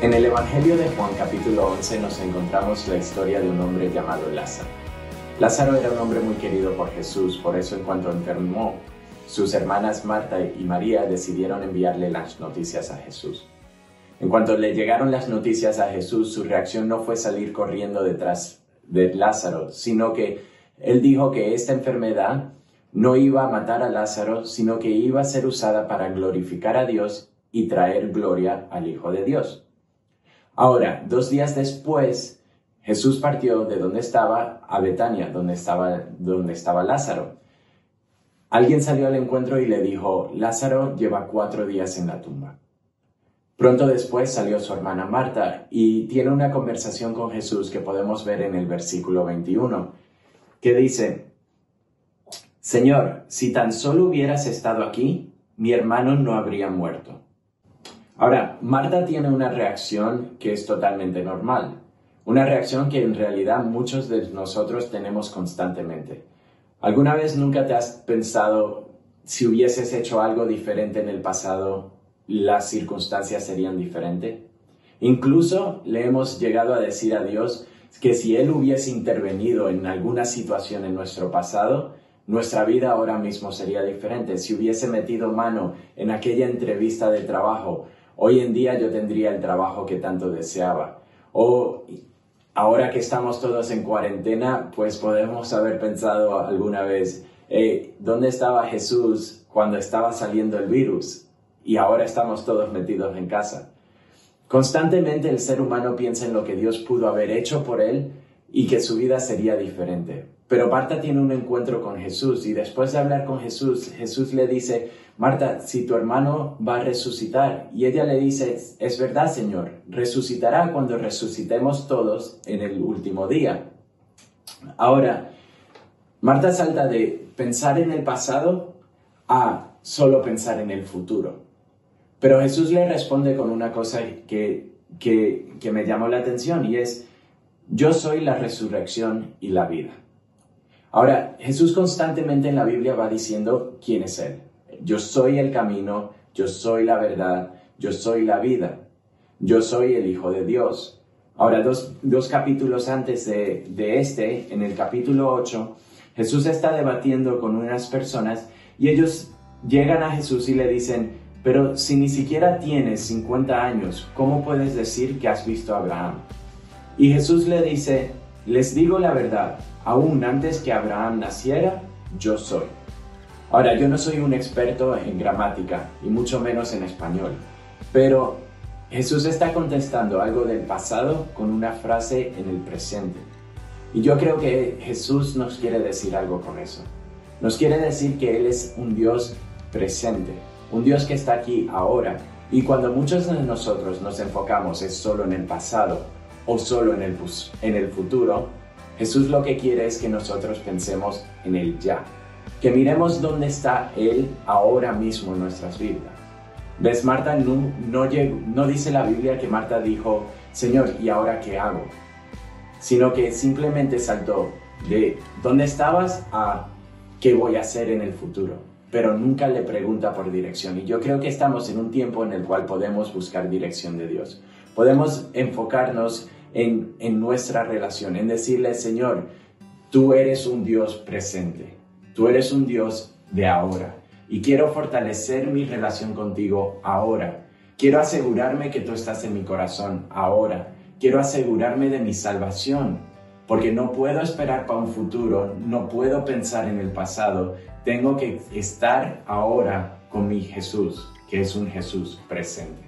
Evangelio de Juan capítulo 11 nos encontramos la historia de un hombre llamado Lázaro. Lázaro era un hombre muy querido por Jesús, por eso en cuanto enfermó, sus hermanas Marta y María decidieron enviarle las noticias a Jesús. En cuanto le llegaron las noticias a Jesús, su reacción no fue salir corriendo detrás de Lázaro, sino que él dijo que esta enfermedad no iba a matar a Lázaro, sino que iba a ser usada para glorificar a Dios y traer gloria al Hijo de Dios. Ahora, dos días después, Jesús partió de donde estaba a Betania, donde estaba, donde estaba Lázaro. Alguien salió al encuentro y le dijo, Lázaro lleva cuatro días en la tumba. Pronto después salió su hermana Marta y tiene una conversación con Jesús que podemos ver en el versículo 21, que dice, Señor, si tan solo hubieras estado aquí, mi hermano no habría muerto. Ahora, Marta tiene una reacción que es totalmente normal, una reacción que en realidad muchos de nosotros tenemos constantemente. ¿Alguna vez nunca te has pensado si hubieses hecho algo diferente en el pasado, las circunstancias serían diferentes? Incluso le hemos llegado a decir a Dios que si Él hubiese intervenido en alguna situación en nuestro pasado, nuestra vida ahora mismo sería diferente. Si hubiese metido mano en aquella entrevista de trabajo hoy en día yo tendría el trabajo que tanto deseaba. O ahora que estamos todos en cuarentena, pues podemos haber pensado alguna vez, ¿dónde estaba Jesús cuando estaba saliendo el virus? Y ahora estamos todos metidos en casa. Constantemente el ser humano piensa en lo que Dios pudo haber hecho por él y que su vida sería diferente. Pero Marta tiene un encuentro con Jesús y después de hablar con Jesús, Jesús le dice, Marta, si tu hermano va a resucitar, y ella le dice, es verdad, Señor, resucitará cuando resucitemos todos en el último día. Ahora, Marta salta de pensar en el pasado a solo pensar en el futuro. Pero Jesús le responde con una cosa que, que, que me llamó la atención y es, yo soy la resurrección y la vida. Ahora, Jesús constantemente en la Biblia va diciendo quién es Él. Yo soy el camino, yo soy la verdad, yo soy la vida, yo soy el Hijo de Dios. Ahora, dos, capítulos antes de, de este, en el capítulo 8, Jesús está debatiendo con unas personas y ellos llegan a Jesús y le dicen, pero si ni siquiera tienes 50 años, ¿cómo puedes decir que has visto a Abraham? Y Jesús le dice, les digo la verdad, aún antes que Abraham naciera, yo soy. Ahora, yo no soy un experto en gramática y mucho menos en español, pero Jesús está contestando algo del pasado con una frase en el presente. Y yo creo que Jesús nos quiere decir algo con eso. Nos quiere decir que Él es un Dios presente, un Dios que está aquí ahora. Y cuando muchos de nosotros nos enfocamos es solo en el pasado o solo en el, en el futuro, Jesús lo que quiere es que nosotros pensemos en el ya, que miremos dónde está Él ahora mismo en nuestras vidas. ¿Ves? Marta no, no, dice la Biblia que Marta dijo, Señor, ¿y ahora qué hago? Sino que simplemente saltó de dónde estabas a qué voy a hacer en el futuro. Pero nunca le pregunta por dirección. Y yo creo que estamos en un tiempo en el cual podemos buscar dirección de Dios. Podemos enfocarnos en, nuestra relación, en decirle, Señor, tú eres un Dios presente, tú eres un Dios de ahora y quiero fortalecer mi relación contigo ahora. Quiero asegurarme que tú estás en mi corazón ahora. Quiero asegurarme de mi salvación, porque no puedo esperar para un futuro, no puedo pensar en el pasado. Tengo que estar ahora con mi Jesús, que es un Jesús presente.